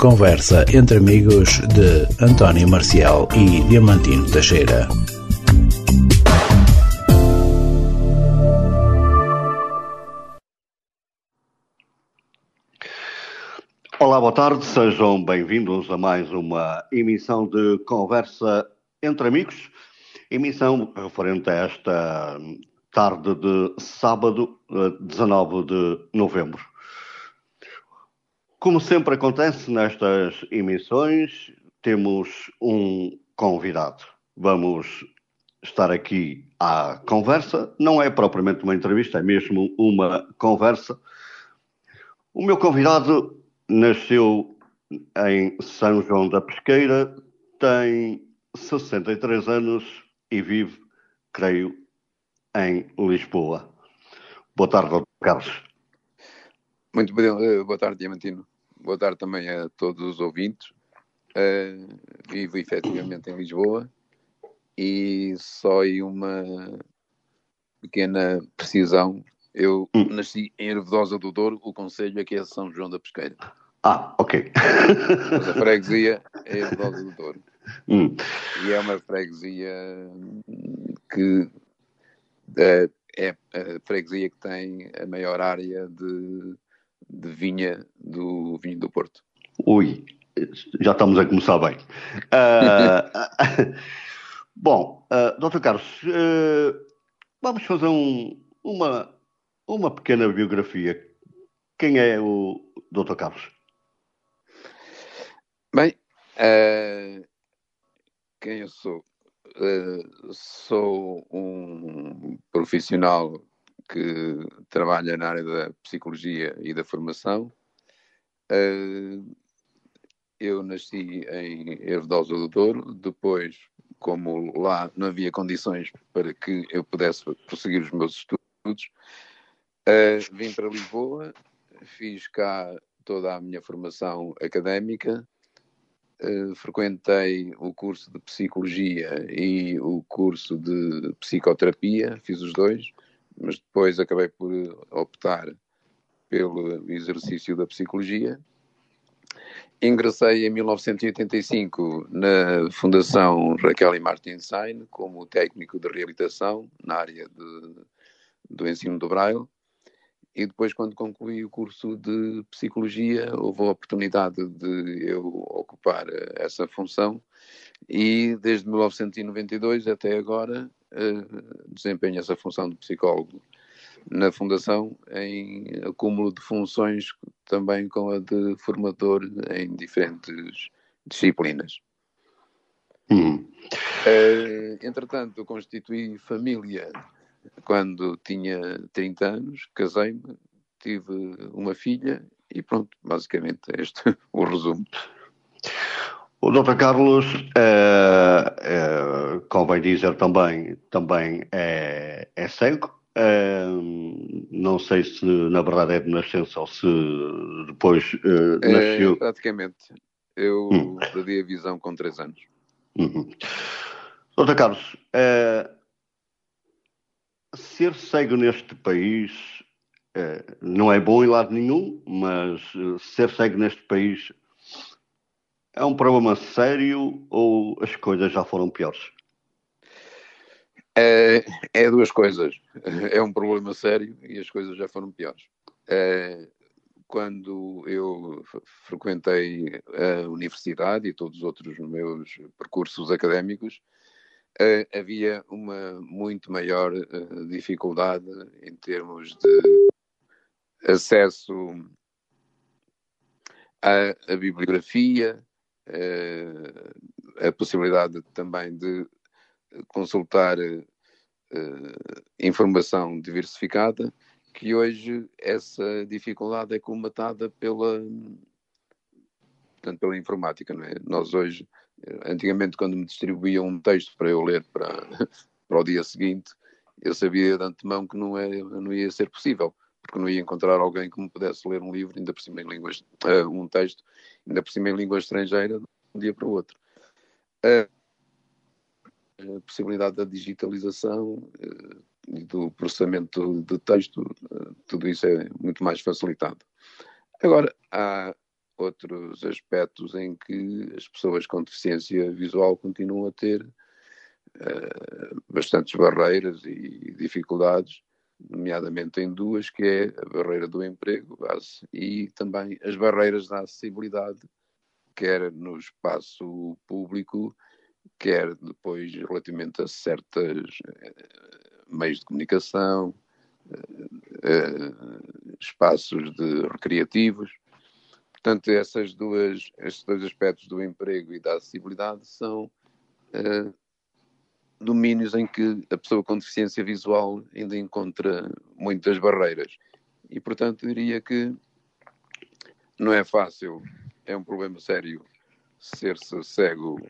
Conversa entre amigos de António Marcial e Diamantino Teixeira. Olá, boa tarde, sejam bem-vindos a mais uma emissão de Conversa entre Amigos, emissão referente a esta tarde de sábado, 19 de novembro. Como sempre acontece nestas emissões, temos um convidado. Vamos estar aqui à conversa. Não é propriamente uma entrevista, é mesmo uma conversa. O meu convidado nasceu em São João da Pesqueira, tem 63 anos e vive, creio, em Lisboa. Boa tarde. Carlos. Muito bem, boa tarde, Diamantino. Boa tarde também a todos os ouvintes. Uh, vivo efetivamente em Lisboa e só aí uma pequena precisão. Eu hum. nasci em Ervedosa do Douro, o conselho aqui é São João da Pesqueira. Ah, ok. Mas a freguesia é Ervedosa do Douro. Hum. E é uma freguesia que uh, é a freguesia que tem a maior área de de vinha do vinho do Porto. Ui, já estamos a começar bem. Uh, bom, uh, Dr. Carlos, uh, vamos fazer um, uma, uma pequena biografia. Quem é o Dr. Carlos? Bem, uh, quem eu sou? Sou um profissional que trabalha na área da psicologia e da formação. Uh, eu nasci em Ervedosa do Douro, depois, como lá não havia condições para que eu pudesse prosseguir os meus estudos, uh, vim para Lisboa, fiz cá toda a minha formação académica, uh, frequentei o curso de Psicologia e o curso de Psicoterapia, fiz os dois, mas depois acabei por optar pelo exercício da psicologia. Ingressei em 1985 na Fundação Raquel e Martin Sain como técnico de reabilitação na área de, do ensino do Braille. E depois, quando concluí o curso de psicologia, houve a oportunidade de eu ocupar essa função. E desde 1992 até agora uh, desempenho essa função de psicólogo na Fundação em acúmulo de funções também com a de formador em diferentes disciplinas. Hum. Uh, entretanto, constituí família quando tinha 30 anos, casei-me, tive uma filha e pronto, basicamente este é o resumo. O Dr. Carlos, é, é, convém dizer também, também é, é cego. É, não sei se na verdade é de nascença ou se depois é, nasceu. praticamente. Eu hum. perdi a visão com 3 anos. Uhum. Dr. Carlos, é, ser cego neste país não é bom em lado nenhum, mas ser cego neste país é um problema sério ou as coisas já foram piores? É, é duas coisas. É um problema sério e as coisas já foram piores. É, quando eu frequentei a universidade e todos os outros meus percursos académicos, é, havia uma muito maior é, dificuldade em termos de acesso à, à bibliografia, a possibilidade também de consultar uh, informação diversificada, que hoje essa dificuldade é comatada pela, portanto, pela informática, não é? Nós hoje, antigamente, quando me distribuíam um texto para eu ler para, para o dia seguinte, eu sabia de antemão que não, era, não ia ser possível porque não ia encontrar alguém que me pudesse ler um livro, ainda por cima em línguas, uh, um texto, ainda por cima em língua estrangeira, de um dia para o outro. Uh, a possibilidade da digitalização uh, e do processamento de texto, tudo isso é muito mais facilitado. Agora, há outros aspectos em que as pessoas com deficiência visual continuam a ter bastantes barreiras e dificuldades, nomeadamente em duas, que é a barreira do emprego base, e também as barreiras da acessibilidade, quer no espaço público, quer depois relativamente a certos uh, meios de comunicação, uh, espaços de recreativos. Portanto, essas duas, estes dois aspectos do emprego e da acessibilidade são uh, domínios em que a pessoa com deficiência visual ainda encontra muitas barreiras. E, portanto, diria que não é fácil, é um problema sério ser-se cego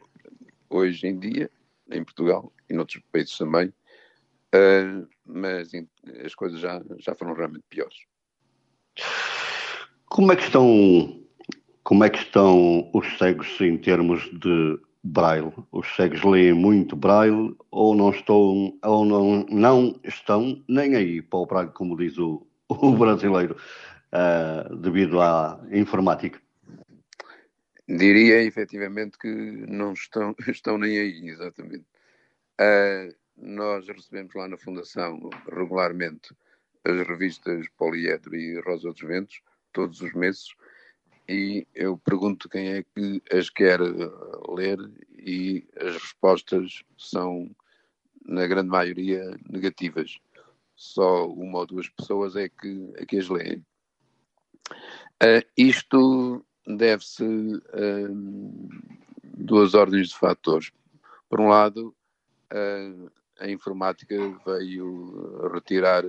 hoje em dia, em Portugal e noutros países também, uh, mas as coisas já, já foram realmente piores. Como é que estão, como é que estão os cegos em termos de braille? Os cegos leem muito braille ou não estão, ou não, não estão nem aí para o braille, como diz o, o brasileiro, uh, devido à informática? Diria efetivamente que não estão, estão nem aí, exatamente. Uh, nós recebemos lá na Fundação regularmente as revistas Poliedro e Rosa dos Ventos, todos os meses, e eu pergunto quem é que as quer uh, ler e as respostas são, na grande maioria, negativas. Só uma ou duas pessoas é que, é que as leem. Uh, isto deve-se a uh, duas ordens de fatores. Por um lado, uh, a informática veio retirar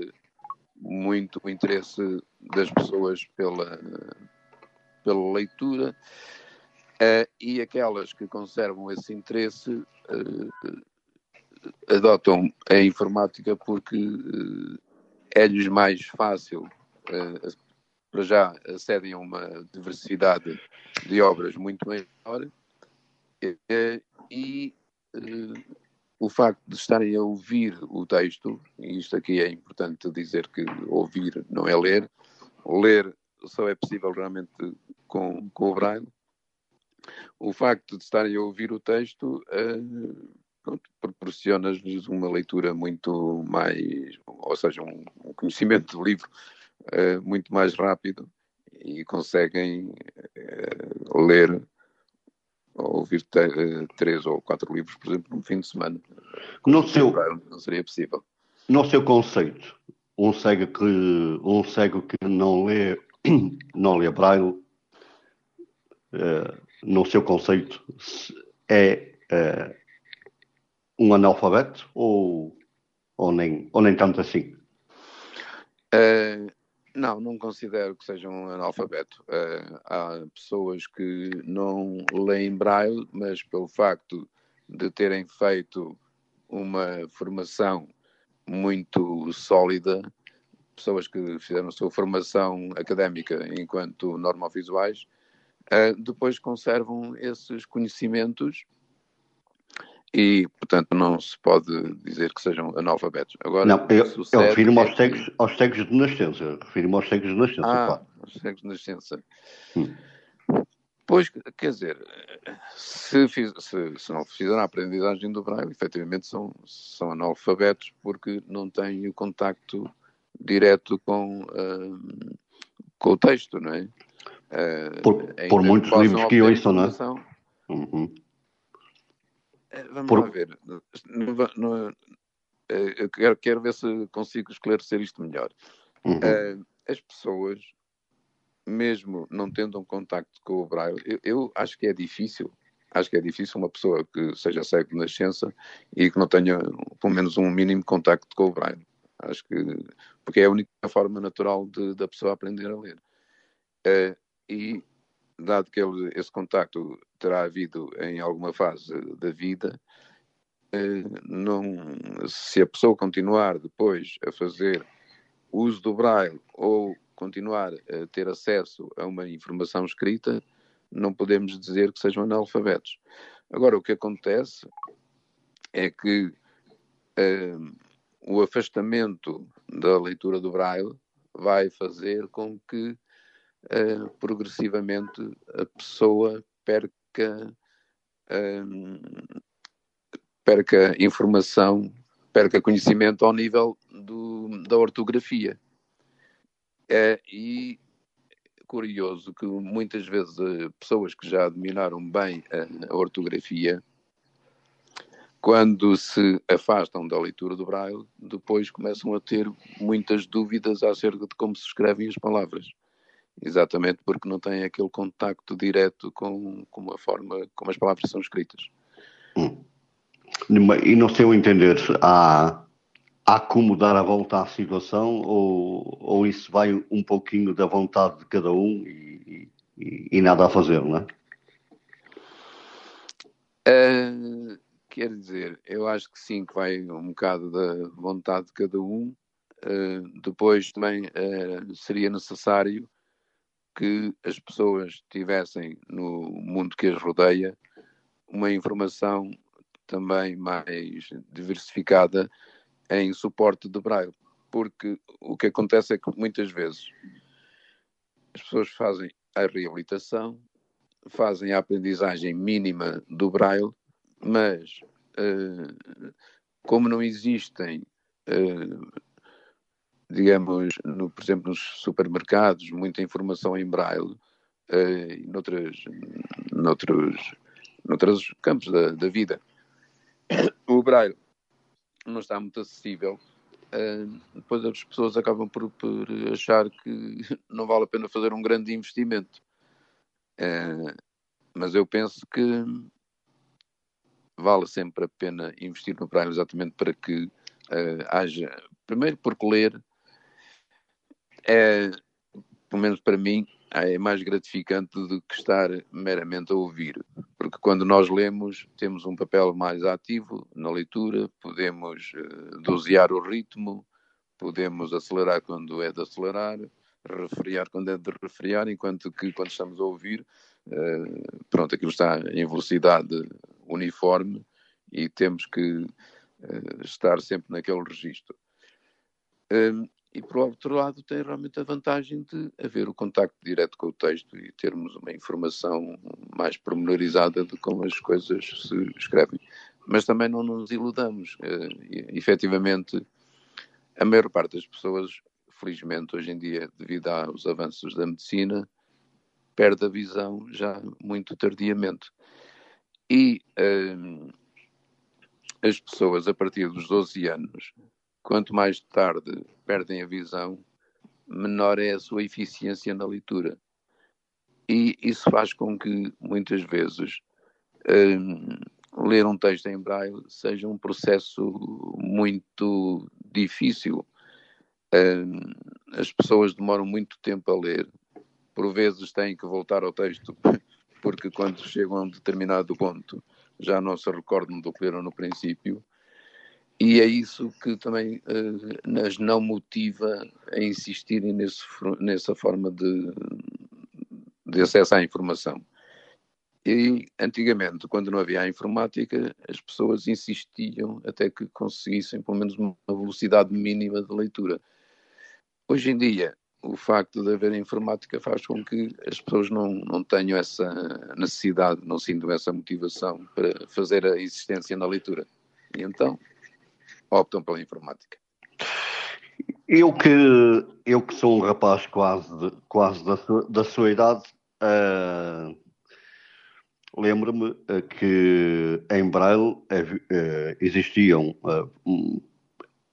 muito o interesse das pessoas pela, pela leitura uh, e aquelas que conservam esse interesse uh, adotam a informática porque uh, é-lhes mais fácil, para já acedem a uma diversidade de obras muito maior e o facto de estarem a ouvir o texto, e isto aqui é importante dizer que ouvir não é ler, ler só é possível realmente com, com o braille. O facto de estarem a ouvir o texto uh, proporciona-lhes uma leitura muito mais, ou seja, um, um conhecimento do livro uh, muito mais rápido e conseguem uh, ler ou ouvir três ou quatro livros, por exemplo, no fim de semana. No seu, não seria possível. No seu conceito, um cego que, um cego que não lê, não lê braille, uh, no seu conceito, é uh, um analfabeto ou, ou, nem, ou nem tanto assim? Uh, não, não considero que seja um analfabeto. Uh, há pessoas que não leem braille, mas pelo facto de terem feito uma formação muito sólida, pessoas que fizeram a sua formação académica enquanto normovisuais, uh, depois conservam esses conhecimentos e, portanto, não se pode dizer que sejam analfabetos. Agora, não, eu, eu refiro-me aos, cegos, aos cegos de nascença. Refiro-me aos cegos de nascença, ah, claro. aos cegos de nascença. Hum. Pois, quer dizer, se, fiz, se, se, não fizeram a aprendizagem do Braille, efetivamente são, são analfabetos porque não têm o contacto direto com, uh, com o texto, não é? Uh, por, por muitos livros que ouçam, não é? Uhum. Eh, vamos Por... lá ver. Eu quero, quero, ver se consigo esclarecer isto melhor. Uhum. Uh, as pessoas, mesmo não tendo um contacto com o Braille, eu, eu, acho que é difícil. Acho que é difícil uma pessoa que seja cego de nascença e que não tenha pelo menos um mínimo contacto com o Braille. Acho que porque é a única forma natural de, da pessoa aprender a ler. Uh, e dado que ele, esse contacto terá havido em alguma fase da vida, eh, não, se a pessoa continuar depois a fazer uso do braille ou continuar a ter acesso a uma informação escrita, não podemos dizer que sejam analfabetos. Agora, o que acontece é que uh, o afastamento da leitura do braille vai fazer com que uh, progressivamente a pessoa perca, um, perca informação, perca conhecimento ao nível do, da ortografia. É, e curioso que muitas vezes uh, pessoas que já dominaram bem a, a ortografia quando se afastam da leitura do Braille, depois começam a ter muitas dúvidas acerca de como se escrevem as palavras. Exatamente porque não têm aquele contacto direto com, com a forma como as palavras são escritas. Hum. E no seu entender, há, há como dar a volta à situação ou, ou isso vai um pouquinho da vontade de cada um e, e, e nada a fazer, não é? Uh Quer dizer, eu acho que sim, que vai um bocado da vontade de cada um. Uh, depois também uh, seria necessário que as pessoas tivessem no mundo que as rodeia uma informação também mais diversificada em suporte do braille, porque o que acontece é que muitas vezes as pessoas fazem a reabilitação, fazem a aprendizagem mínima do braille mas uh, como não existem, uh, digamos, no, por exemplo, nos supermercados, muita informação em braille, uh, e noutras, noutros, noutros campos da, da vida, o braille não está muito acessível. Uh, depois as pessoas acabam por, por, achar que não vale a pena fazer um grande investimento. Uh, mas eu penso que vale sempre a pena investir no Prime exatamente para que uh, haja, primeiro porque ler é, pelo menos para mim, é mais gratificante do que estar meramente a ouvir, porque quando nós lemos temos um papel mais ativo na leitura, podemos uh, dosear o ritmo, podemos acelerar quando é de acelerar, refriar quando é de refriar, enquanto que quando estamos a ouvir, uh, pronto, aquilo está em velocidade uniforme e temos que uh, estar sempre naquele registro. Um, e por outro lado tem realmente a vantagem de haver o contacto direto com o texto e termos uma informação mais pormenorizada de como as coisas se escrevem. Mas também não nos iludamos. Uh, efetivamente, a maior parte das pessoas, felizmente hoje em dia, devido aos avanços da medicina, perde a visão já muito tardiamente. E um, as pessoas, a partir dos 12 anos, quanto mais tarde perdem a visão, menor é a sua eficiência na leitura. E isso faz com que, muitas vezes, um, ler um texto em braille seja um processo muito difícil. Um, as pessoas demoram muito tempo a ler, por vezes têm que voltar ao texto porque quando chegam a um determinado ponto já não se recordam do que leram no princípio, e é isso que também uh, não motiva a insistirem nesse, nessa forma de, de acesso à informação. E antigamente, quando não havia a informática, as pessoas insistiam até que conseguissem pelo menos uma velocidade mínima de leitura. Hoje em dia, o facto de haver informática faz com que as pessoas não, não tenham essa necessidade, não sintam essa motivação para fazer a existência na leitura. E então optam pela informática. Eu que, eu que sou um rapaz quase, de, quase da, sua, da sua idade, uh, lembro-me que em Braille uh, existiam, uh,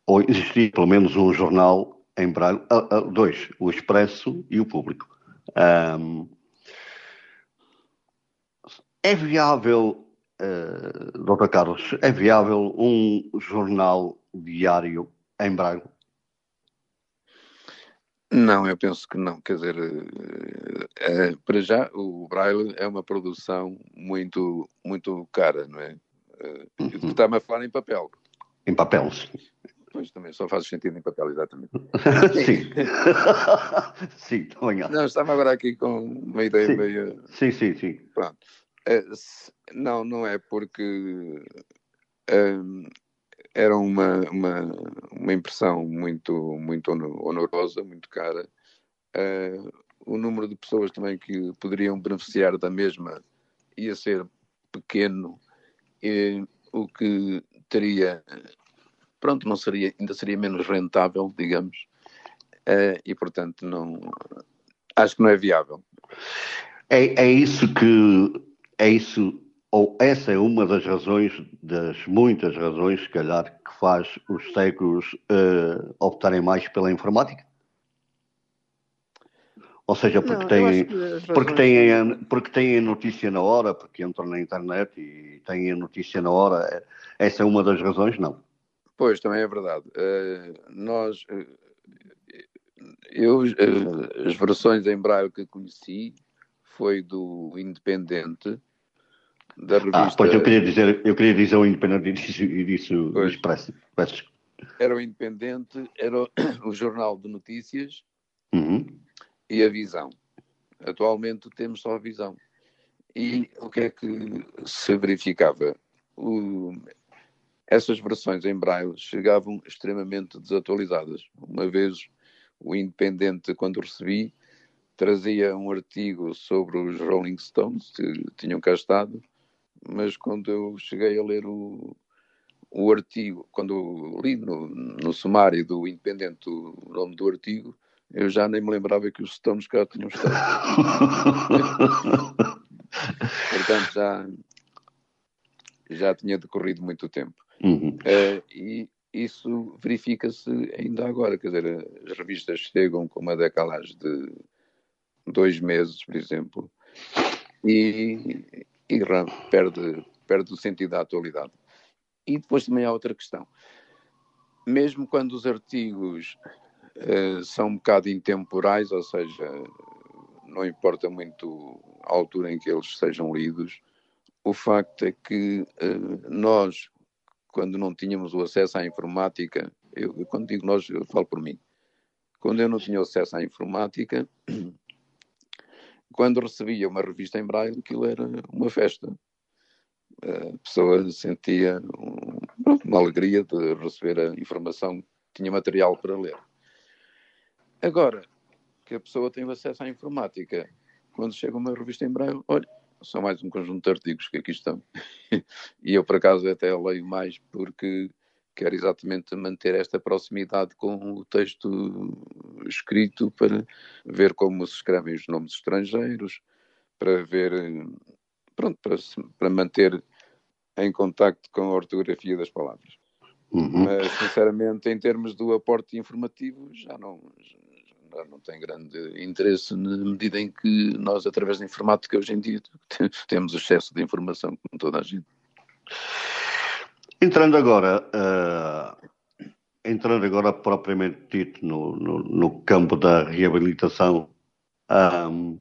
ou existia pelo menos um jornal em Braga, dois, o Expresso e o Público. Um, é viável, uh, Dr. Carlos, é viável um jornal diário em Braga? Não, eu penso que não. Quer dizer, é, para já o Braille é uma produção muito, muito cara, não é? Uhum. Está-me a falar em papel. Em papel, sim. Pois também só faz sentido em papel, exatamente. sim. sim, também Não, estava agora aqui com uma ideia sim. meio. Sim, sim, sim. Pronto. É, não, não é porque um, era uma, uma, uma impressão muito, muito honorosa, muito cara. Uh, o número de pessoas também que poderiam beneficiar da mesma ia ser pequeno, e, o que teria, pronto, não seria, ainda seria menos rentável, digamos, uh, e portanto não, acho que não é viável. É, é isso que, é isso, ou essa é uma das razões, das muitas razões, se calhar, que faz os cegos uh, optarem mais pela informática? Ou seja, porque, não, têm, porque, têm, porque têm a notícia na hora, porque entram na internet e têm a notícia na hora. Essa é uma das razões, não? Pois, também é verdade. Uh, nós, uh, eu, uh, as versões em braille que conheci foi do Independente, da revista... Ah, pois eu queria dizer, eu queria dizer o Independente e disse, e disse o Expresso. Era o Independente, era o, o jornal de notícias, uhum e a visão. Atualmente temos só a visão. E o que é que se verificava? O, essas versões em braille chegavam extremamente desatualizadas. Uma vez o Independente, quando recebi, trazia um artigo sobre os Rolling Stones, que tinham cá estado, mas quando eu cheguei a ler o, o artigo, quando li no, no sumário do Independente o nome do artigo, eu já nem me lembrava que os Stones cá tinham estado. Portanto, já, já tinha decorrido muito tempo. Uhum. Uh, e isso verifica-se ainda agora. Quer dizer, as revistas chegam com uma decalagem de dois meses, por exemplo, e, e perde, perde o sentido da atualidade. E depois também há outra questão. Mesmo quando os artigos eh, são um bocado intemporais, ou seja, não importa muito a altura em que eles sejam lidos. O facto é que uh, nós, quando não tínhamos o acesso à informática, eu, quando digo nós, eu falo por mim. Quando eu não tinha acesso à informática, quando recebia uma revista em braille, aquilo era uma festa. A pessoa sentia um, uma alegria de receber a informação, tinha material para ler. Agora que a pessoa tem acesso à informática, quando chega uma revista em braille, olha, são mais um conjunto de artigos que aqui estão. e eu, por acaso, até leio mais porque quero exatamente manter esta proximidade com o texto escrito para ver como se escrevem os nomes estrangeiros, para ver, pronto, para, para manter em contacto com a ortografia das palavras. Uhum. Mas, sinceramente, em termos do aporte informativo, já não, não tem grande interesse na medida em que nós, através da informática, hoje em dia, temos excesso de informação, como toda a gente. Entrando agora, uh, entrando agora propriamente dito no, no, no campo da reabilitação, um,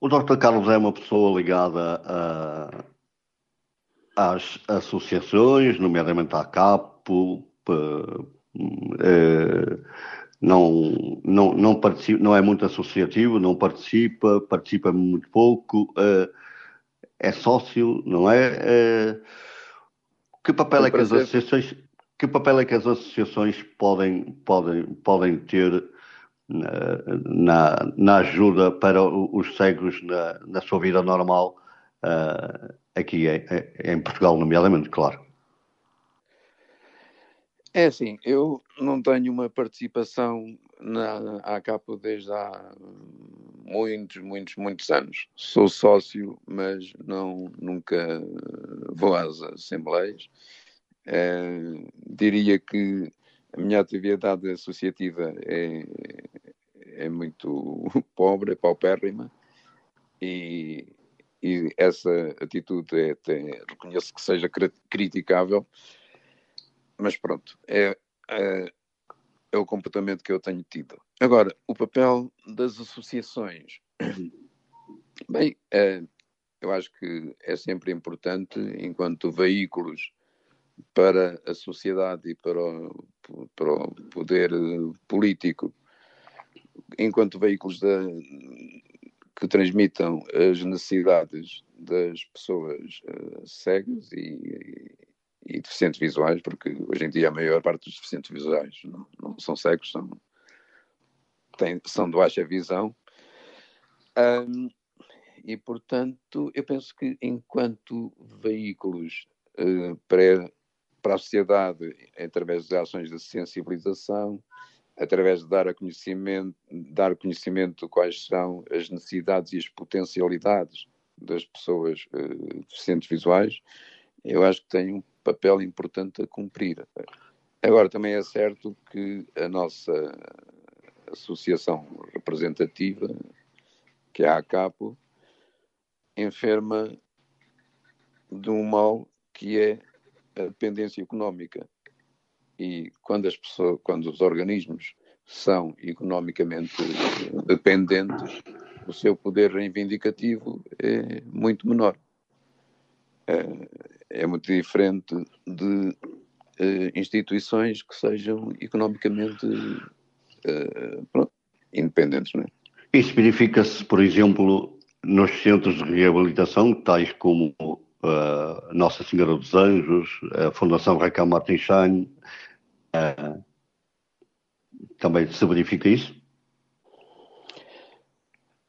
o Dr. Carlos é uma pessoa ligada a, às associações, nomeadamente à CAPO, uh, não, não, não, participa, não é muito associativo, não participa, participa muito pouco, uh, é sócio, não é? Uh, que papel é que as associações que papel é que as associações podem, podem, podem ter na, na, ajuda para os cegos na, na sua vida normal uh, aqui em, em Portugal, nomeadamente, claro? É assim, eu não tenho uma participação na ACAPO desde há muitos, muitos, muitos anos. Sou sócio, mas não, nunca vou às assembleias. É, diria que a minha atividade associativa é, é muito pobre, é paupérrima, e, e essa atitude é até, reconheço que seja criticável, mas pronto, é, é, é, o comportamento que eu tenho tido. Agora, o papel das associações. Bem, é, eu acho que é sempre importante, enquanto veículos para a sociedade e para o, para o poder político, enquanto veículos da, que transmitam as necessidades das pessoas uh, cegas e, e deficientes visuais, porque hoje em dia a maior parte dos deficientes visuais não, não são cegos, são, têm, são de baixa visão. Um, e, portanto, eu penso que enquanto veículos uh, para, para a sociedade, através de ações de sensibilização, através de dar a conhecimento, dar conhecimento quais são as necessidades e as potencialidades das pessoas uh, deficientes visuais, eu acho que tem um papel importante a cumprir. Agora, também é certo que a nossa associação representativa, que é a ACAPO, enferma de um mal que é a dependência económica. E quando as pessoas, quando os organismos são economicamente dependentes, o seu poder reivindicativo é muito menor. É, muito diferente de uh, instituições que sejam economicamente uh, pronto, independentes. Não é? Isso verifica-se, por exemplo, nos centros de reabilitação, tais como uh, Nossa Senhora dos Anjos, a Fundação Raquel Martins uh, também se verifica isso?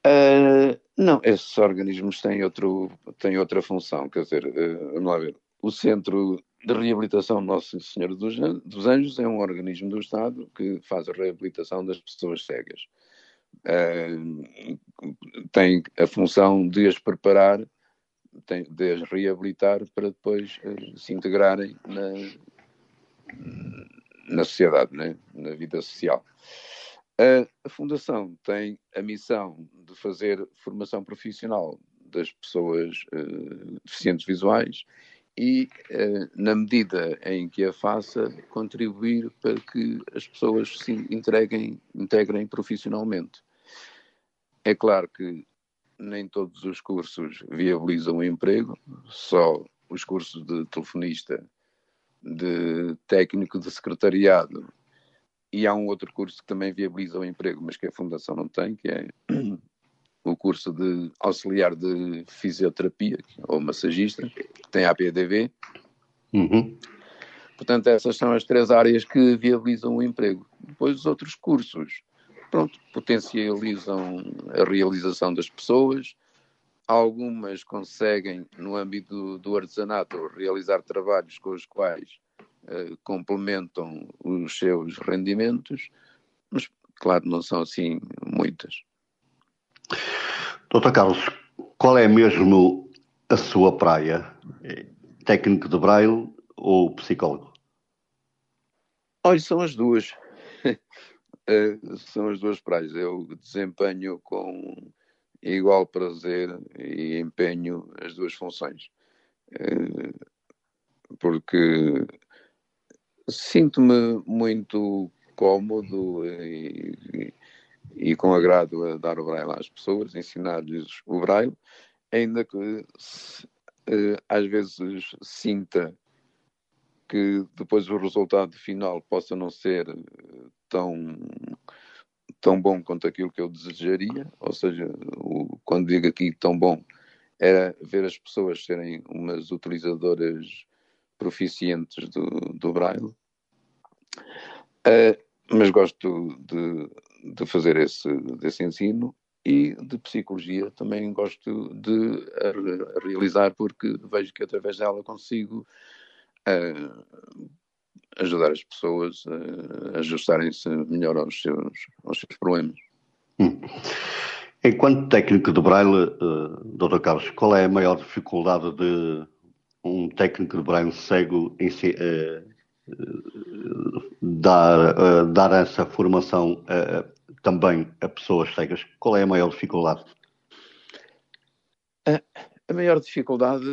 Uh, esses organismos têm, outro, têm outra função, quer dizer, vamos lá ver, o Centro de Reabilitação Nossa Senhora dos Anjos é um organismo do Estado que faz a reabilitação das pessoas cegas. Uh, tem a função de as preparar, de as reabilitar para depois uh, se integrarem na, na sociedade, né? na vida social. Uh, a Fundação tem a missão de fazer formação profissional das pessoas deficientes visuais e, na medida em que a faça, contribuir para que as pessoas se entreguem, integrem profissionalmente. É claro que nem todos os cursos viabilizam o emprego, só os cursos de telefonista, de técnico de secretariado, e há um outro curso que também viabiliza o emprego, mas que a Fundação não tem, que é o curso de auxiliar de fisioterapia, ou massagista, que tem a PDV. Uhum. Portanto, essas são as três áreas que viabilizam o emprego. Depois, os outros cursos pronto, potencializam a realização das pessoas. Algumas conseguem, no âmbito do, artesanato, realizar trabalhos com os quais uh, complementam os seus rendimentos, mas, claro, não são assim muitas. Doutor Carlos, qual é mesmo a sua praia? Técnico de braille ou psicólogo? Olha, são as duas. uh, são as duas praias. Eu desempenho com igual prazer e empenho as duas funções. Uh, porque sinto-me muito cómodo e, e, e, com agrado a dar o braille às pessoas, ensinar-lhes o braille, ainda que uh, às vezes sinta que depois o resultado final possa não ser tão, tão bom quanto aquilo que eu desejaria, ou seja, o, quando digo aqui tão bom, era ver as pessoas serem umas utilizadoras proficientes do, do Braille. Uh, mas gosto de, de fazer esse, desse ensino e de psicologia também gosto de realizar porque vejo que através dela consigo uh, ajudar as pessoas a ajustarem-se melhor aos seus, aos seus problemas. Hum. Enquanto técnico de Braille, uh, Dr. Carlos, qual é a maior dificuldade de um técnico de Braille cego em uh, uh, dar, uh, dar essa formação também a pessoas cegas? Qual é a maior dificuldade? A maior dificuldade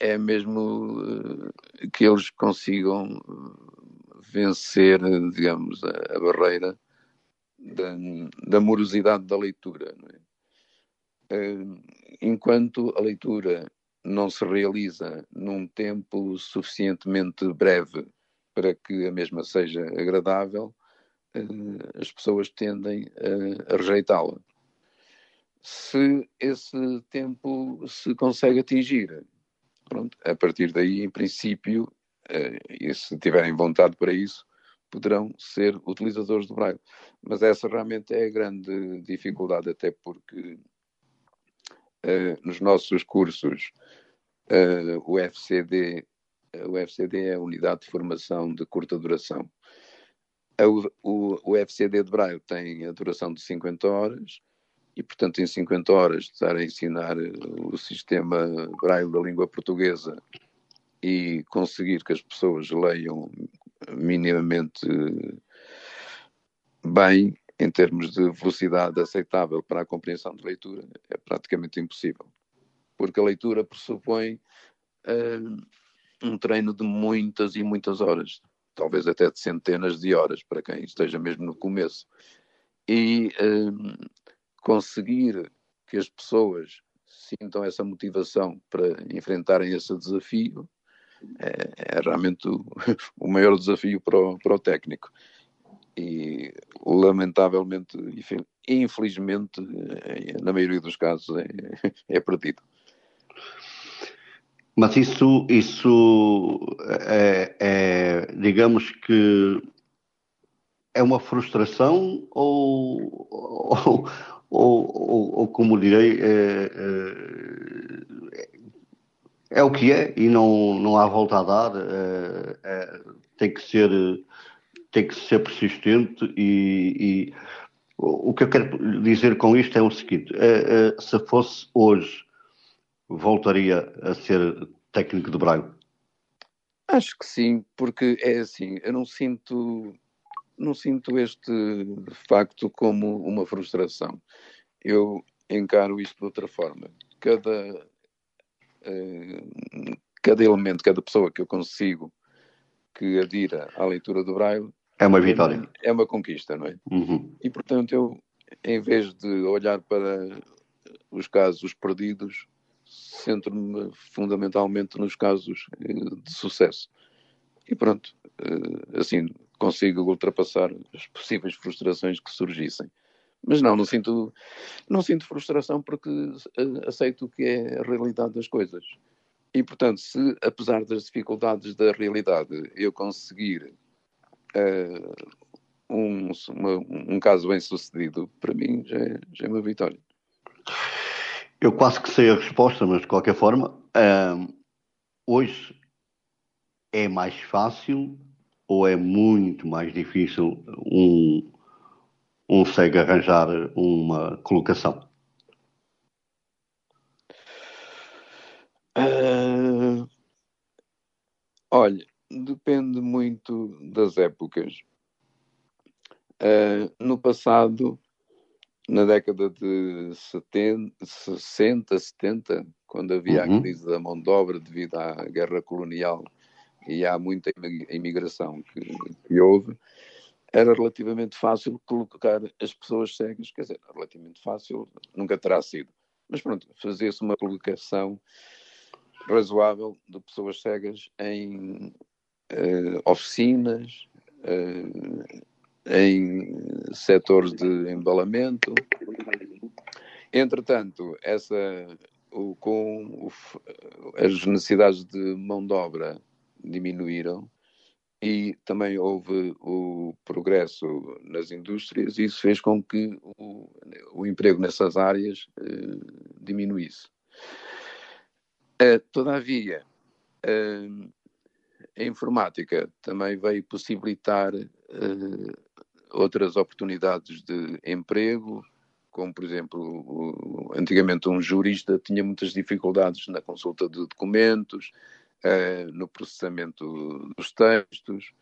é mesmo que eles consigam vencer, digamos, a, barreira da, da, morosidade da leitura. É? Enquanto a leitura não se realiza num tempo suficientemente breve para que a mesma seja agradável, eh, as pessoas tendem a, rejeitá-la se esse tempo se consegue atingir. Pronto, a partir daí, em princípio, uh, e se tiverem vontade para isso, poderão ser utilizadores do Braille. Mas essa realmente é a grande dificuldade, até porque uh, nos nossos cursos uh, o FCD, o FCD é a Unidade de Formação de Curta Duração. O, o, o FCD de Braille tem a duração de 50 horas e, portanto, em 50 horas estar a ensinar o sistema Braille da língua portuguesa e conseguir que as pessoas leiam minimamente bem em termos de velocidade aceitável para a compreensão de leitura é praticamente impossível. Porque a leitura pressupõe uh, um treino de muitas e muitas horas, talvez até de centenas de horas, para quem esteja mesmo no começo. E uh, conseguir que as pessoas sintam essa motivação para enfrentarem esse desafio é, é realmente o, o, maior desafio para o, para o técnico. E lamentavelmente, infelizmente, é, na maioria dos casos, é, é perdido. Mas isso, isso é, é, digamos que é uma frustração ou, ou, ou, ou como direi, é, é, é o que é e não, não há volta a dar. É, é, tem, que ser, tem que ser persistente e, e, o que eu quero dizer com isto é o seguinte: é, é, se fosse hoje, voltaria a ser técnico de Braga? Acho que sim, porque é assim, eu não sinto, não sinto este facto como uma frustração. Eu encaro isto de outra forma. Cada eh, cada elemento, cada pessoa que eu consigo que adira à leitura do Braille é uma vitória. É uma conquista, não é? Uhum. E portanto eu, em vez de olhar para os casos perdidos, centro-me fundamentalmente nos casos eh, de sucesso. E pronto, eh, assim consigo ultrapassar as possíveis frustrações que surgissem. Mas não, não sinto, não sinto frustração porque eh, aceito o que é a realidade das coisas. E, portanto, se, apesar das dificuldades da realidade, eu conseguir uh, um, uma, um caso bem sucedido, para mim já é, já é uma vitória. Eu quase que sei a resposta, mas de qualquer forma, uh, hoje é mais fácil ou é muito mais difícil um, consegue arranjar uma colocação? Uh, olha, depende muito das épocas. Uh, no passado, na década de 70, 60, 70, quando havia uhum. a crise da mão de obra devido à guerra colonial e há muita imigração que, que houve, era relativamente fácil colocar as pessoas cegas, quer dizer, relativamente fácil, nunca terá sido. Mas pronto, fazia-se uma colocação razoável de pessoas cegas em uh, oficinas, uh, em setores de embalamento. Entretanto, essa, o, com o, as necessidades de mão de obra diminuíram e também houve o progresso nas indústrias e isso fez com que o, o emprego nessas áreas eh, diminuísse. Todavia, a informática também veio possibilitar uh, outras oportunidades de emprego, como por exemplo, antigamente um jurista tinha muitas dificuldades na consulta de documentos, uh, no processamento dos textos,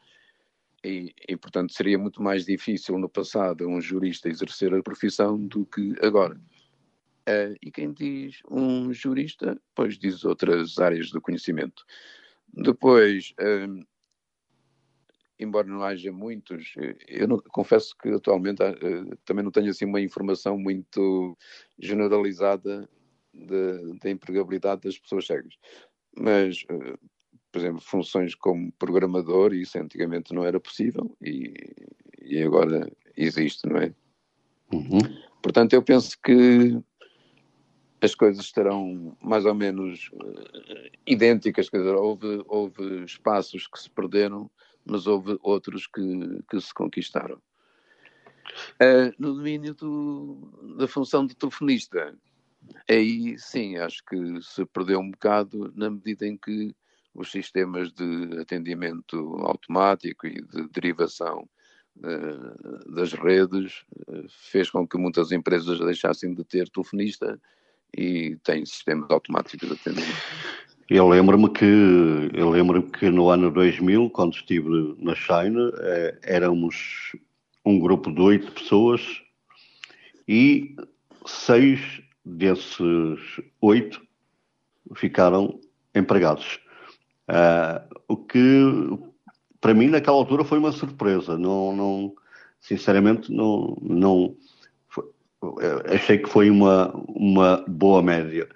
e, e, portanto seria muito mais difícil no passado um jurista exercer a profissão do que agora. Uh, e quem diz um jurista, pois diz outras áreas do conhecimento. Depois, uh, embora não haja muitos, eu não, confesso que atualmente uh, também não tenho assim uma informação muito generalizada da empregabilidade das pessoas cegas mas, eh, por exemplo, funções como programador, isso antigamente não era possível e, e agora existe, não é? Uhum. Portanto, eu penso que as coisas estarão mais ou menos uh, idênticas, quer dizer, houve, houve espaços que se perderam, mas houve outros que, que se conquistaram. Uh, no domínio do, da função de telefonista, aí sim, acho que se perdeu um bocado na medida em que os sistemas de atendimento automático e de derivação uh, das redes fez com que muitas empresas deixassem de ter telefonista e têm sistemas automáticos de atendimento. Eu lembro-me que eu lembro que no ano 2000, quando estive na China, eh, éramos um grupo de oito pessoas e seis desses oito ficaram empregados. Uh, o que para mim naquela altura foi uma surpresa. Não, não sinceramente não, não achei que foi uma, uma boa média.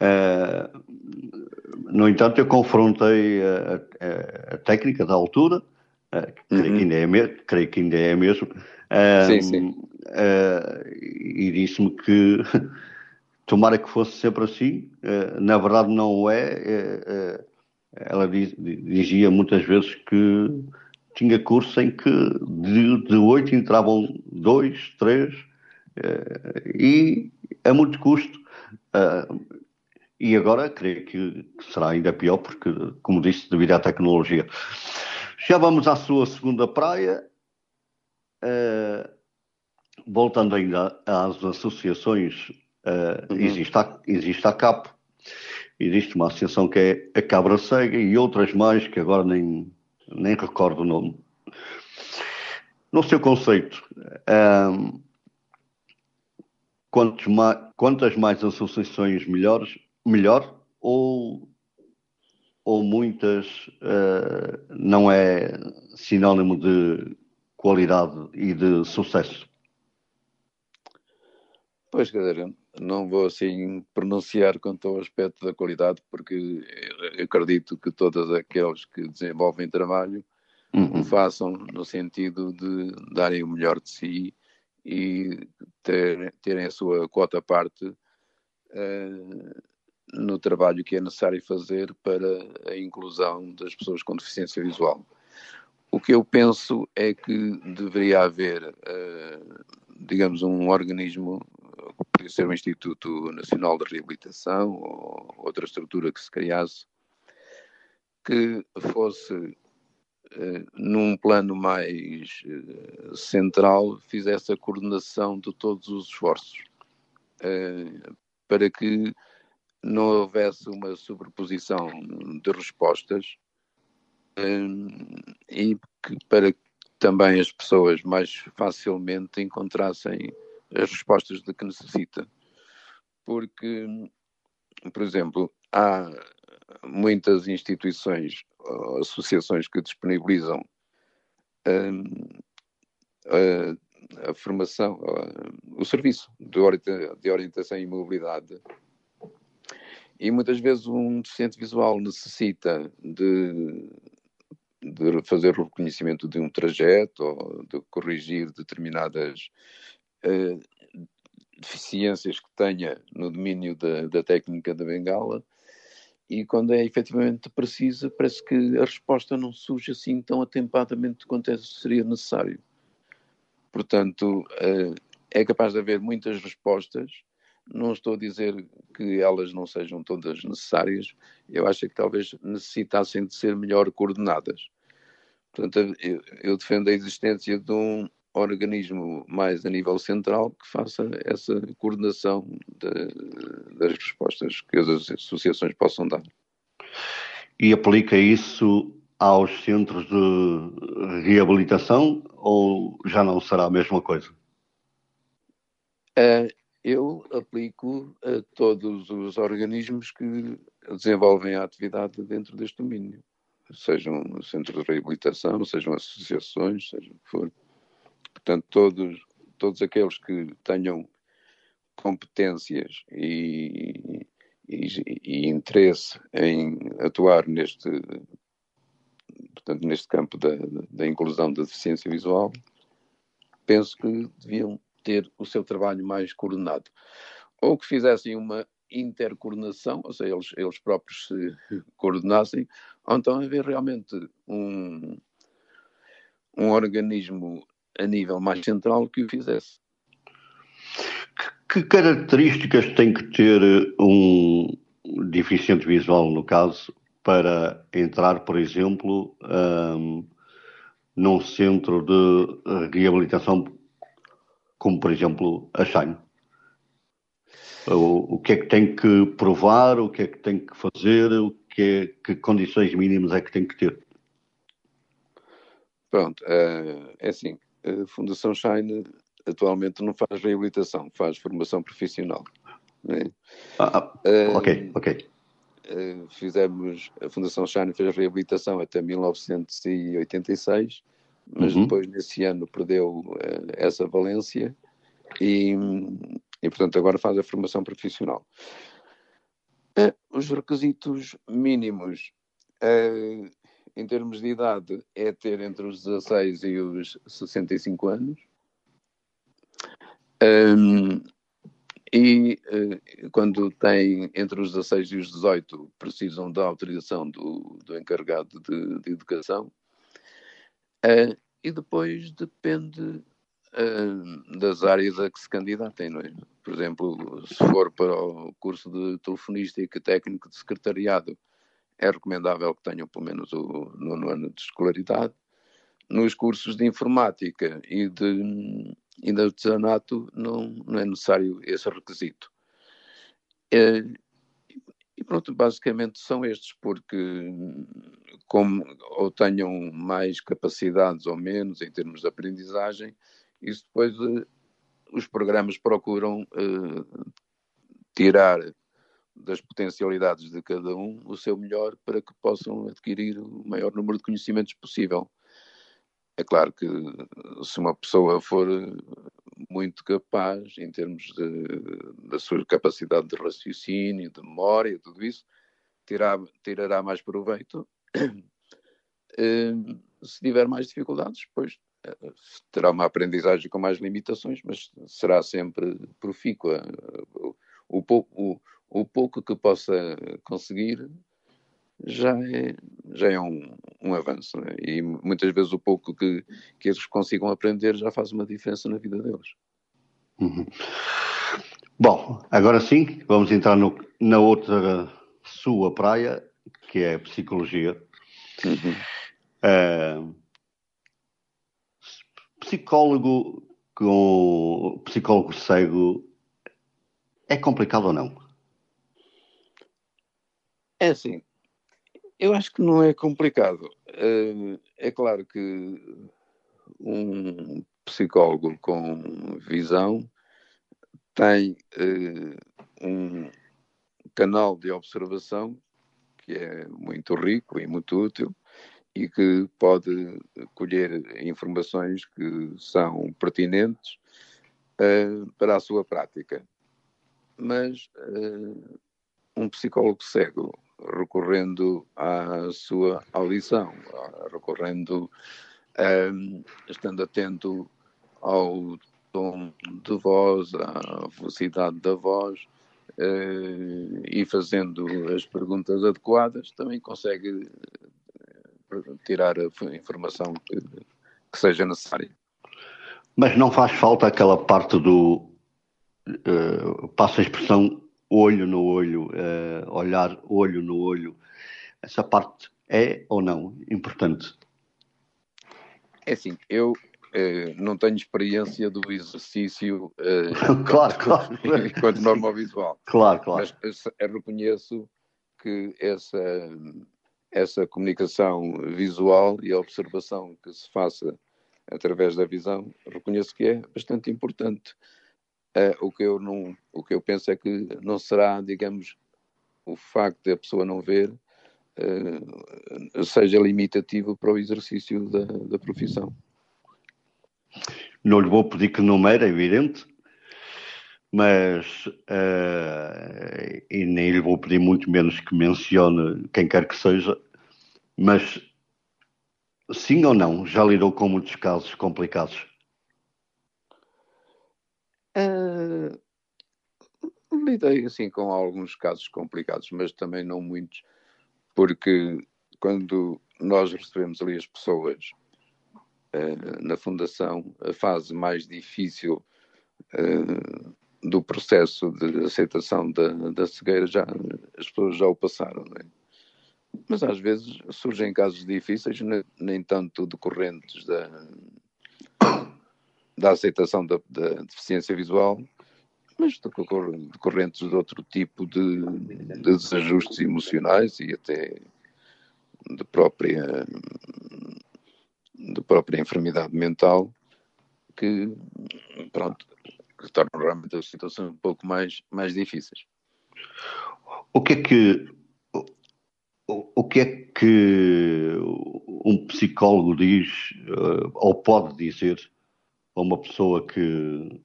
Uh, no entanto, eu confrontei a, a, a técnica da altura, uh, creio, uhum. que ainda é creio que ainda é mesmo, uh, sim, sim. Uh, e disse-me que tomara que fosse sempre assim, na verdade não é. ela diz, dizia muitas vezes que tinha cursos em que de oito entravam dois, três, e a muito custo. Uh, e agora creio que será ainda pior, porque, como disse, devido à tecnologia. Já vamos à sua segunda praia. Uh, voltando ainda às associações, uh, uhum. existe, a, existe a CAP, existe uma associação que é a Cabra Cega e outras mais que agora nem, nem recordo o nome. No seu conceito, um, mais, quantas mais associações melhores, melhor ou, ou muitas uh, não é sinónimo de qualidade e de sucesso? Pois, quer dizer, não vou assim pronunciar quanto ao aspecto da qualidade, porque acredito que todos aqueles que desenvolvem trabalho uhum. o façam no sentido de darem o melhor de si e ter, terem a sua quota parte uh, no trabalho que é necessário fazer para a inclusão das pessoas com deficiência visual. O que eu penso é que deveria haver, uh, digamos, um organismo, poderia ser o Instituto Nacional de Reabilitação ou outra estrutura que se criasse, que fosse, num plano mais uh, central, fizesse a coordenação de todos os esforços, para que não houvesse uma sobreposição de respostas e para que também as pessoas mais facilmente encontrassem as respostas de que necessita. Porque, por exemplo, há muitas instituições, associações que disponibilizam um, a, a, formação, a, o serviço de, de orientação e mobilidade. E muitas vezes um deficiente visual necessita de, de fazer o reconhecimento de um trajeto ou de corrigir determinadas uh, deficiências que tenha no domínio da, da técnica da bengala e quando é efetivamente precisa, parece que a resposta não surge assim tão atempadamente quanto é, seria necessário. Portanto, uh, é capaz de haver muitas respostas não estou a dizer que elas não sejam todas necessárias, eu acho que talvez necessitassem de ser melhor coordenadas. Portanto, eu defendo a existência de um organismo mais a nível central que faça essa coordenação de, das respostas que as associações possam dar. E aplica isso aos centros de reabilitação ou já não será a mesma coisa? Uh, eu aplico a todos os organismos que desenvolvem a atividade dentro deste domínio, sejam centros de reabilitação, sejam associações, seja o que for. Portanto, todos, todos aqueles que tenham competências e, e, e interesse em atuar neste, portanto, neste campo da, da inclusão da deficiência visual, penso que deviam ter o seu trabalho mais coordenado. Ou que fizessem uma intercoordenação, ou seja, eles, eles próprios se coordenassem, ou então haver realmente um, um organismo a nível mais central que o fizesse. Que, que características tem que ter um deficiente visual, no caso, para entrar, por exemplo, um, num centro de reabilitação, como por exemplo a Shine? O, o que é que tem que provar, o que é que tem que fazer, o que, é, que condições mínimas é que tem que ter? Pronto, é, é assim, a Fundação Shine atualmente não faz reabilitação, faz formação profissional. Né? Ah, uh, ok, ok. Fizemos, a Fundação Shine fez reabilitação até 1986, mas uhum. depois nesse ano perdeu uh, essa valência e, e, portanto, agora faz a formação profissional. os requisitos mínimos em termos de idade é ter entre os 16 e os 65 anos. Um, e uh, quando tem entre os 16 e os 18, precisam da autorização do, do encarregado de, de educação. Uh, e depois depende uh, das áreas a que se candidatem, não é? Por exemplo, se for para o curso de telefonística técnico de secretariado, é recomendável que tenham pelo menos o nono ano de escolaridade. Nos cursos de informática e de artesanato não, não é necessário esse requisito. É, e pronto, basicamente são estes, porque como ou tenham mais capacidades ou menos em termos de aprendizagem, isso depois uh, os programas procuram uh, tirar das potencialidades de cada um o seu melhor para que possam adquirir o maior número de conhecimentos possível. É claro que se uma pessoa for muito capaz em termos de, da sua capacidade de raciocínio, de memória, tudo isso, tirará, tirará mais proveito. Hum, se tiver mais dificuldades, pois terá uma aprendizagem com mais limitações, mas será sempre profícua. O, o, o, pouco que possa conseguir já é, já é um, um avanço. Né? E muitas vezes o pouco que, que eles consigam aprender já faz uma diferença na vida deles. Uhum. Bom, agora sim, vamos entrar no, na outra sua praia, que é a psicologia. Uhum. Uh, psicólogo com psicólogo cego é complicado ou não? É assim, eu acho que não é complicado. É claro que um psicólogo com visão tem eh, um canal de observação que é muito rico e muito útil e que pode colher informações que são pertinentes uh, para a sua prática. Mas uh, um psicólogo cego recorrendo à sua audição, recorrendo, um, estando atento ao tom de voz, à velocidade da voz uh, e fazendo as perguntas adequadas, também consegue eh, tirar a informação que, que seja necessária. Mas não faz falta aquela parte do, uh, passa a expressão, olho no olho, uh, olhar olho no olho, essa parte é ou não importante? É assim, eu uh, não tenho experiência do exercício uh, claro, claro. enquanto normal visual. Claro, claro. Mas reconheço que essa, essa comunicação visual e a observação que se faça através da visão, reconheço que é bastante importante Uh, o, que eu não, o que eu penso é que não será, digamos, o facto de a pessoa não ver uh, seja limitativo para o exercício da, da profissão. Não lhe vou pedir que numere, é evidente, mas uh, e nem lhe vou pedir muito menos que mencione quem quer que seja, mas sim ou não, já lidou com muitos casos complicados? Uh, lidei assim com alguns casos complicados, mas também não muitos, porque quando nós recebemos ali as pessoas, uh, na Fundação, a fase mais difícil uh, do processo de aceitação da, da cegueira, já, as pessoas já o passaram, é? Mas às vezes surgem casos difíceis, nem tanto decorrentes da, da aceitação da, da deficiência visual, mas decorrentes de outro tipo de, de desajustes emocionais e até de própria, de própria enfermidade mental que, pronto, que tornam realmente as situações um pouco mais, mais difíceis. O que é que o, que é que um psicólogo diz uh, ou pode dizer a uma pessoa que,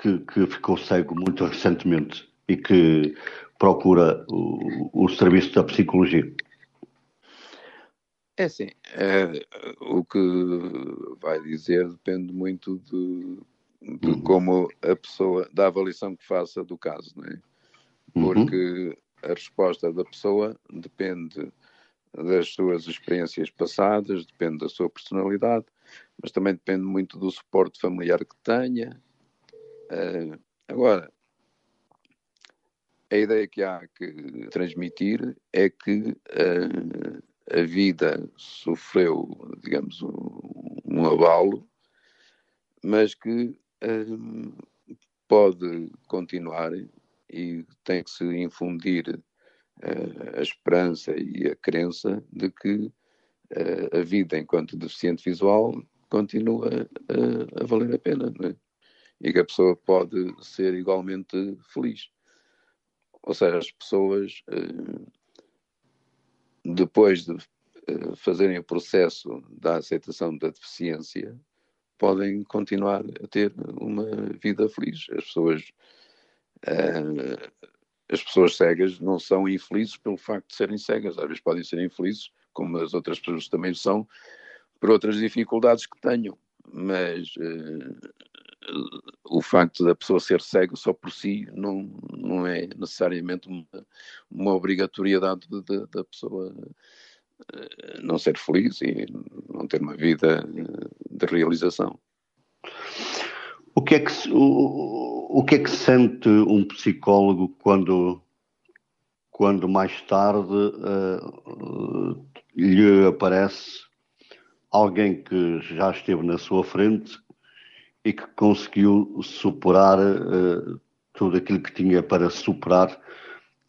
que, que, ficou cego muito recentemente e que procura o, o serviço da psicologia? É assim, é, o que vai dizer depende muito de, de uhum. como a pessoa, da avaliação que faça do caso, não é? Uhum. Porque uhum. a resposta da pessoa depende das suas experiências passadas, depende da sua personalidade, mas também depende muito do suporte familiar que tenha. Uh, agora, a ideia que há que transmitir é que uh, a vida sofreu, digamos, um, um abalo, mas que um, pode continuar e tem que se infundir uh, a esperança e a crença de que uh, a vida enquanto deficiente visual continua a, a valer a pena, é? E que a pessoa pode ser igualmente feliz. Ou seja, as pessoas uh, depois de uh, fazerem o processo da aceitação da deficiência, podem continuar a ter uma vida feliz. As pessoas, uh, as pessoas cegas não são infelizes pelo facto de serem cegas. Às vezes podem ser infelizes, como as outras pessoas também são, por outras dificuldades que tenham. Mas uh, o facto da pessoa ser cega só por si não, não é necessariamente uma, uma obrigatoriedade da pessoa eh, não ser feliz e não ter uma vida eh, de realização. O que é que, o, o que, é que sente um psicólogo quando, quando mais tarde uh, lhe aparece alguém que já esteve na sua frente e que conseguiu superar uh, tudo aquilo que tinha para superar,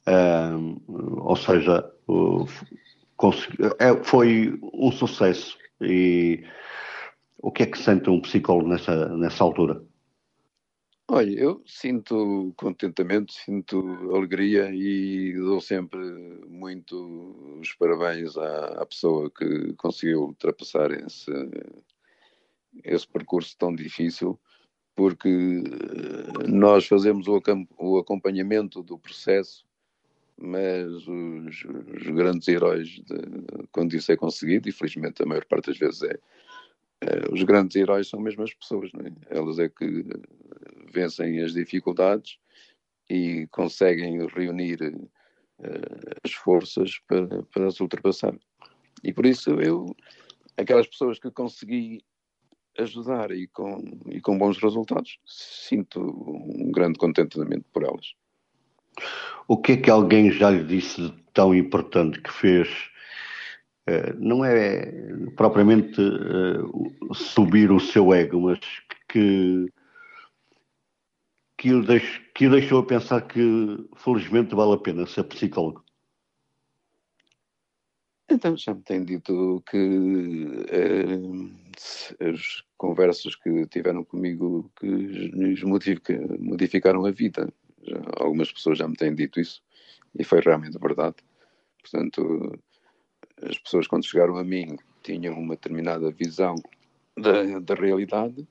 uh, ou seja, uh, foi um sucesso. E o que é que sente um psicólogo nessa, nessa altura? Olha, eu sinto contentamento, sinto alegria e dou sempre muito os parabéns à, à pessoa que conseguiu ultrapassar esse, esse percurso tão difícil, porque eh, nós fazemos o, o acompanhamento do processo, mas os, os grandes heróis, de, quando isso é conseguido, e felizmente a maior parte das vezes é, é os grandes heróis são mesmo as pessoas, é? elas é que vencem as dificuldades e conseguem reunir uh, as forças para, para as ultrapassar. E por isso eu, aquelas pessoas que consegui ajudar e com, e com bons resultados, sinto um grande contentamento por elas. O que é que alguém já lhe disse de tão importante que fez? Uh, não é propriamente uh, subir o seu ego, mas que, que, o que o deixou a pensar que felizmente vale a pena ser psicólogo. Então já me tem dito que eh, as conversas que tiveram comigo que nos modifica, modificaram a vida. Já, algumas pessoas já me têm dito isso e foi realmente verdade. Portanto, as pessoas quando chegaram a mim tinham uma determinada visão da, da realidade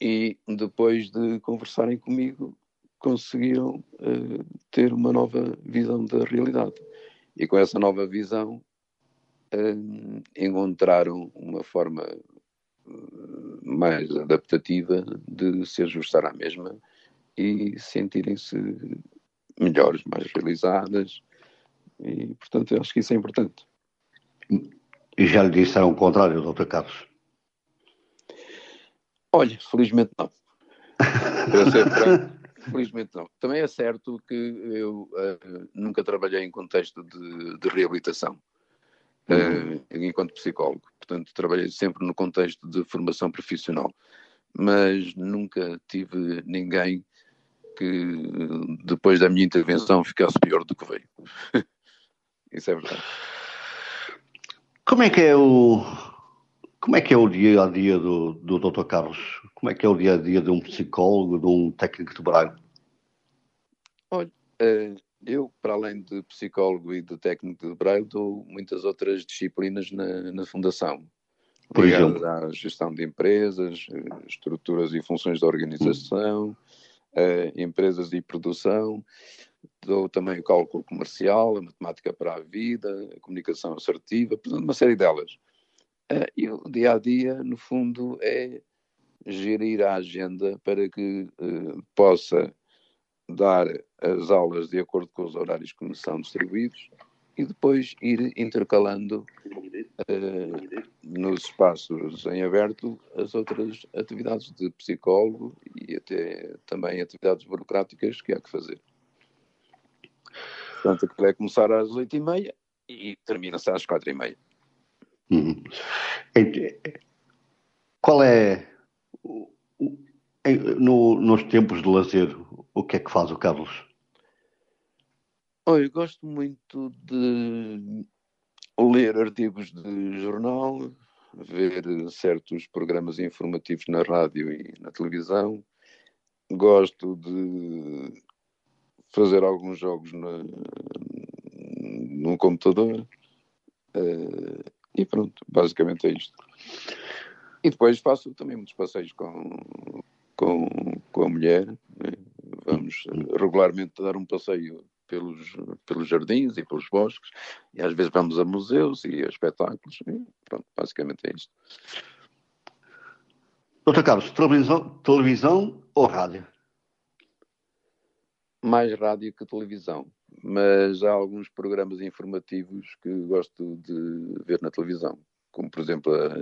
e depois de conversarem comigo conseguiram uh, ter uma nova visão da realidade e com essa nova visão uh, encontraram uma forma uh, mais adaptativa de se ajustar à mesma e sentirem-se melhores, mais realizadas e portanto eu acho que isso é importante. E já lhe disseram o contrário, doutor Carlos? Olha, felizmente não. Para ser franco, felizmente não. Também é certo que eu uh, nunca trabalhei em contexto de, de reabilitação. Uh, enquanto psicólogo. Portanto, trabalhei sempre no contexto de formação profissional. Mas nunca tive ninguém que depois da minha intervenção ficasse pior do que veio. Isso é verdade. Como é que é o como é que é o dia a dia do, do Dr. Carlos? Como é que é o dia a dia de um psicólogo, de um técnico de braille? Olha, eh, eu, para além de psicólogo e de técnico de braille, dou muitas outras disciplinas na, na Fundação, ligadas à gestão de empresas, estruturas e funções da organização, uh, empresas e produção. Dou também o cálculo comercial, a matemática para a vida, a comunicação assertiva, portanto, uma série delas. Uh, e o dia a dia, no fundo, é gerir a agenda para que uh, possa dar as aulas de acordo com os horários que me são distribuídos e depois ir intercalando uh, nos espaços em aberto as outras atividades de psicólogo e até também atividades burocráticas que há que fazer. Portanto, aquilo é começar às oito e meia e termina-se às quatro e meia. Uhum. Qual é no, nos tempos de lazer, o que é que faz o Carlos? Olha, eu gosto muito de ler artigos de jornal, ver certos programas informativos na rádio e na televisão. Gosto de fazer alguns jogos na, no computador. Uh, e pronto, basicamente é isto. E depois faço também muitos passeios com, com, com a mulher. Né? Vamos regularmente dar um passeio pelos, pelos jardins e pelos bosques, e às vezes vamos a museus e a espetáculos. E pronto, basicamente é isto. Doutor Carlos, televisão, televisão ou rádio? Mais rádio que televisão, mas há alguns programas informativos que gosto de ver na televisão, como por exemplo a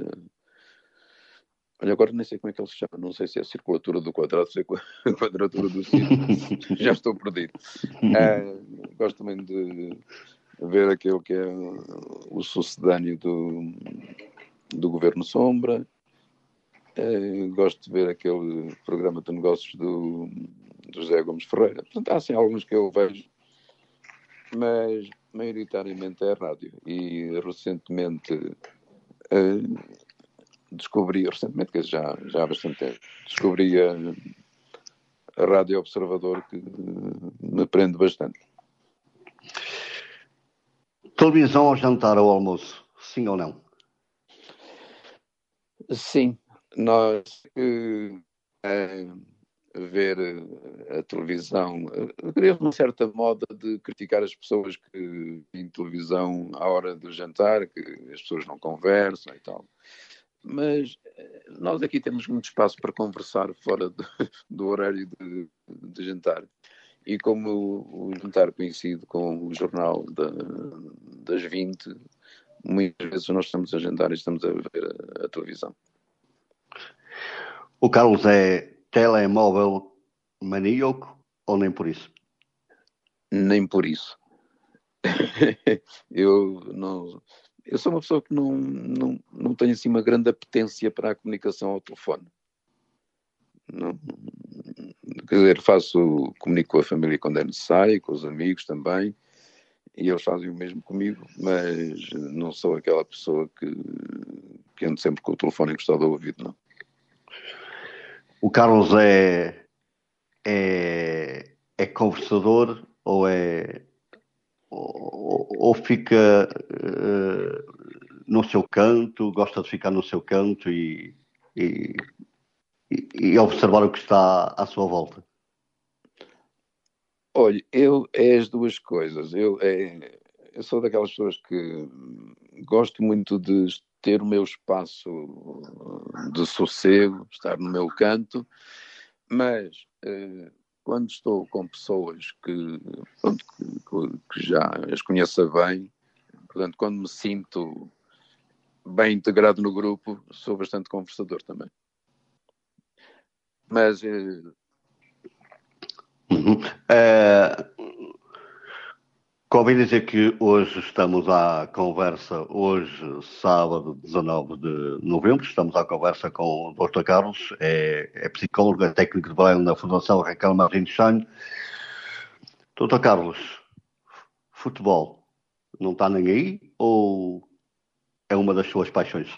Olha, agora nem sei como é que ele se chama, não sei se é a circulatura do quadrado, se é a quadratura do círculo, já estou perdido. Uh, gosto também de ver aquele que é o sucedâneo do, do Governo Sombra. Uh, gosto de ver aquele programa de negócios do, do José Gomes Ferreira. Portanto, há assim alguns que eu vejo, mas maioritariamente é rádio. E recentemente. Uh, descobri recentemente, que já, já há bastante tempo, descobri a, a Rádio Observador que me prende bastante. Televisão ao jantar ou ao almoço, sim ou não? Sim, nós é, ver a televisão, criou uma certa moda de criticar as pessoas que em televisão à hora do jantar, que as pessoas não conversam e tal mas eh, nós aqui temos muito espaço para conversar fora do, do horário de, de, jantar. E como o, o jantar coincide com o jornal da, das 20, muitas vezes nós estamos a jantar e estamos a ver a, a televisão. O Carlos é telemóvel maníaco ou nem por isso? Nem por isso. eu não eu sou uma pessoa que não, não, não tenho assim uma grande apetência para a comunicação ao telefone. Não, quer dizer, faço, comunico com a família quando é necessário, com os amigos também, e eles fazem o mesmo comigo, mas não sou aquela pessoa que, que ando sempre com o telefone encostado ao ouvido, não. O Carlos é, é, é conversador ou é ou, ou fica uh, no seu canto, gosta de ficar no seu canto e, e, e, observar o que está à sua volta? Olha, eu é as duas coisas. Eu, é, eu sou daquelas pessoas que gosto muito de ter o meu espaço de sossego, estar no meu canto, mas uh, quando estou com pessoas que, pronto, que, já as conheça bem, portanto, quando me sinto bem integrado no grupo, sou bastante conversador também. Mas. Uh... Uhum. É... Convém dizer que hoje estamos à conversa, hoje, sábado 19 de novembro, estamos à conversa com o Dr. Carlos, é, é psicólogo, é técnico de Belém na Fundação Raquel Martins Chan. Dr. Carlos, futebol não está nem aí ou é uma das suas paixões?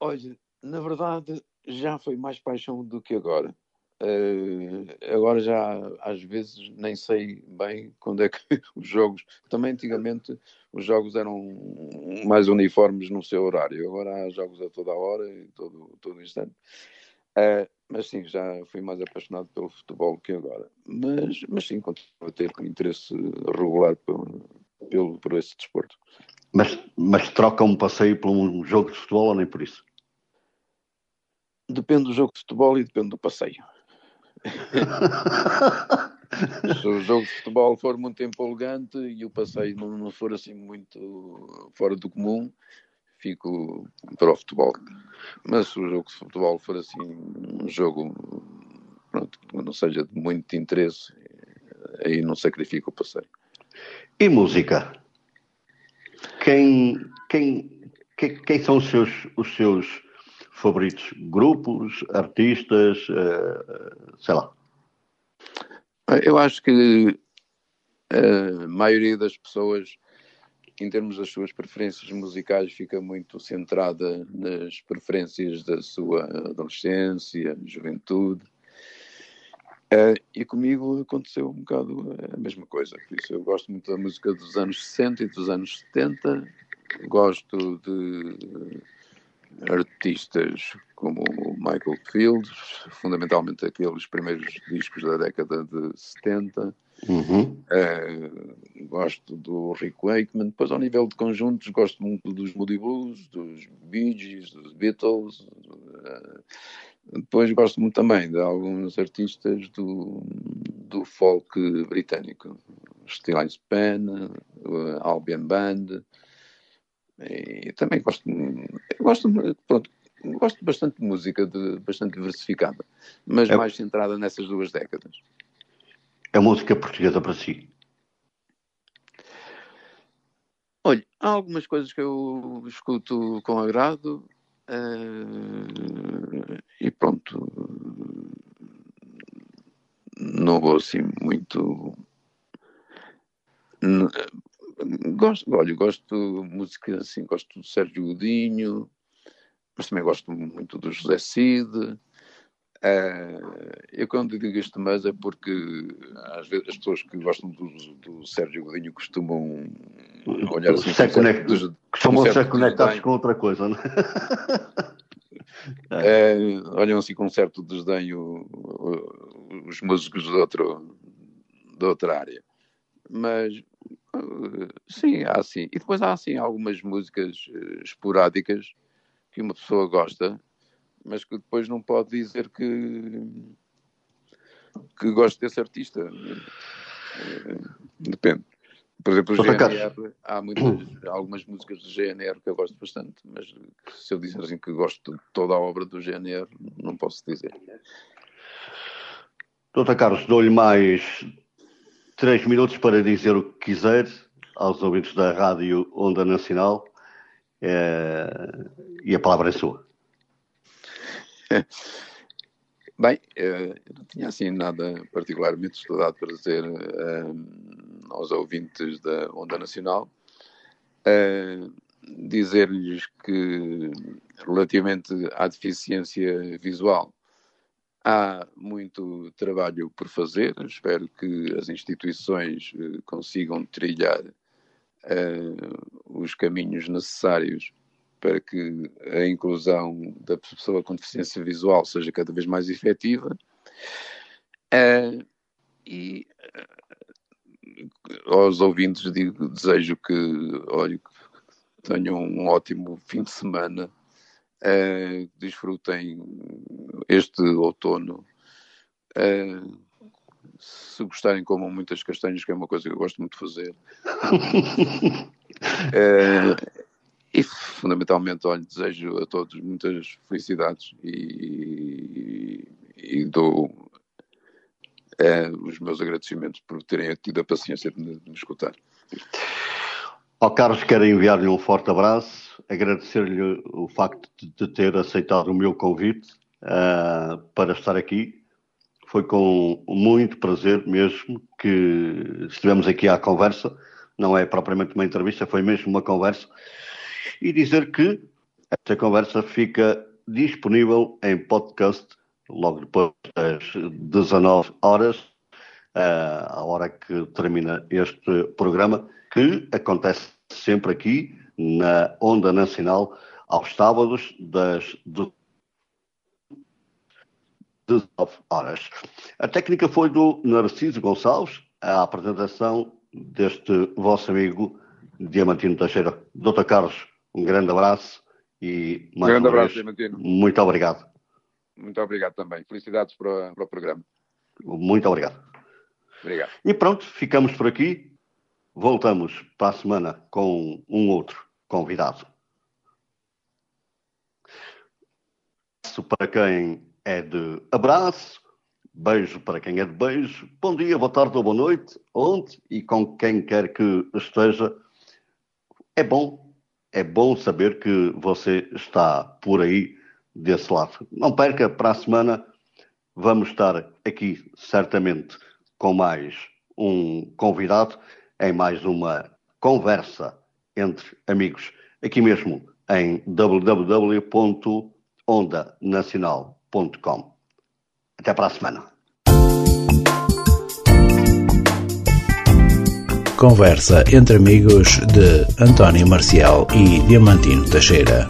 Olha, na verdade já foi mais paixão do que agora. Uh, agora já às vezes nem sei bem quando é que os jogos. Também antigamente os jogos eram mais uniformes no seu horário, agora há jogos a toda a hora e todo, todo instante. Uh, mas sim, já fui mais apaixonado pelo futebol que agora. Mas, mas sim, continuo a ter interesse regular pelo, pelo, por esse desporto. Mas, mas troca um passeio por um jogo de futebol ou nem por isso? Depende do jogo de futebol e depende do passeio. Se o jogo de futebol for muito empolgante e o passeio não, for assim muito fora do comum, fico para o futebol. Mas se o jogo de futebol for assim um jogo pronto, que não seja de muito interesse, aí não sacrifico o passeio. E música? Quem, quem, quem, quem são os seus, os seus favoritos? Grupos, artistas, uh, sei lá. Eu acho que a maioria das pessoas, em termos das suas preferências musicais, fica muito centrada nas preferências da sua adolescência, juventude. E comigo aconteceu um bocado a mesma coisa. Por isso, eu gosto muito da música dos anos 60 e dos anos 70. Gosto de artistas como Michael Fields, fundamentalmente aqueles primeiros discos da década de 70. Uhum. Uh, gosto do Rick Wakeman. Depois, ao nível de conjuntos, gosto muito dos Moody Blues, dos Bee Gees, dos Beatles. Uh, depois gosto muito também de alguns artistas do, do folk britânico. Steeleye Span, Albion Band. E também gosto, gosto, pronto, gosto bastante de música, de, bastante diversificada, mas é, mais centrada nessas duas décadas. É música portuguesa para si? Olha, há algumas coisas que eu escuto com agrado uh, e pronto. Não vou assim muito Gosto, olha, gosto de música assim, gosto do Sérgio Godinho, mas também gosto muito do José Cid. Uh, eu quando digo isto mais é porque às vezes as pessoas que gostam do, do Sérgio Godinho costumam olhar assim se conect, des, costumam ser conectados com outra coisa, não é? uh, olham assim com certo desdenho os músicos de, outro, de outra área. Mas sim, há sim. E depois há assim algumas músicas uh, esporádicas que uma pessoa gosta, mas que depois não pode dizer que que gosta desse artista. Uh, depende. Por exemplo, o GNR, há muitas, algumas músicas do GNR que eu gosto bastante, mas se eu disser assim que gosto de toda a obra do GNR, não posso dizer. Doutor Carlos, dou-lhe mais três minutos para dizer o que quiser aos ouvintes da Rádio Onda Nacional é, e a palavra é sua. Bem, eh, eu não tinha assim nada particularmente estudado para dizer um, aos ouvintes da Onda Nacional. Uh, Dizer-lhes que, relativamente à deficiência visual, Há muito trabalho por fazer, espero que as instituições eh, consigam trilhar uh, os caminhos necessários para que a inclusão da pessoa com deficiência visual seja cada vez mais efetiva. Uh, e uh, aos ouvintes digo, desejo que, olhe, tenham um ótimo fim de semana uh, desfrutem este outono. Uh, se gostarem, comam muitas castanhas, que é uma coisa que eu gosto muito de fazer. uh, e fundamentalmente, olha, desejo a todos muitas felicidades e, e dou os meus agradecimentos por terem tido a paciência de me, de me escutar. Ao Carlos, quero enviar-lhe um forte abraço, agradecer-lhe o facto de ter aceitado o meu convite uh, para estar aqui. Foi com muito prazer mesmo que estivemos aqui à conversa. Não é propriamente uma entrevista, foi mesmo uma conversa e dizer que esta conversa fica disponível em podcast logo depois das 19 horas, uh, a hora que termina este programa, que acontece sempre aqui na Onda Nacional aos sábados das 19 horas. A técnica foi do Narciso Gonçalves, a apresentação deste vosso amigo Diamantino Teixeira. Doutor Carlos, um grande abraço e mais grande abraço, vez, Diamantino. Muito obrigado. Muito obrigado também. Felicidades para, para o programa. Muito obrigado. Obrigado. E pronto, ficamos por aqui. Voltamos para a semana com um outro convidado. Para quem é de abraço, beijo para quem é de beijo, bom dia, boa tarde ou boa noite, onde e com quem quer que esteja. É bom, é bom saber que você está por aí desse lado. Não perca, para a semana vamos estar aqui certamente com mais um convidado em mais uma conversa entre amigos, aqui mesmo em www.ondanacional.com. Até para a semana. Conversa entre amigos de António Marcial e Diamantino Teixeira.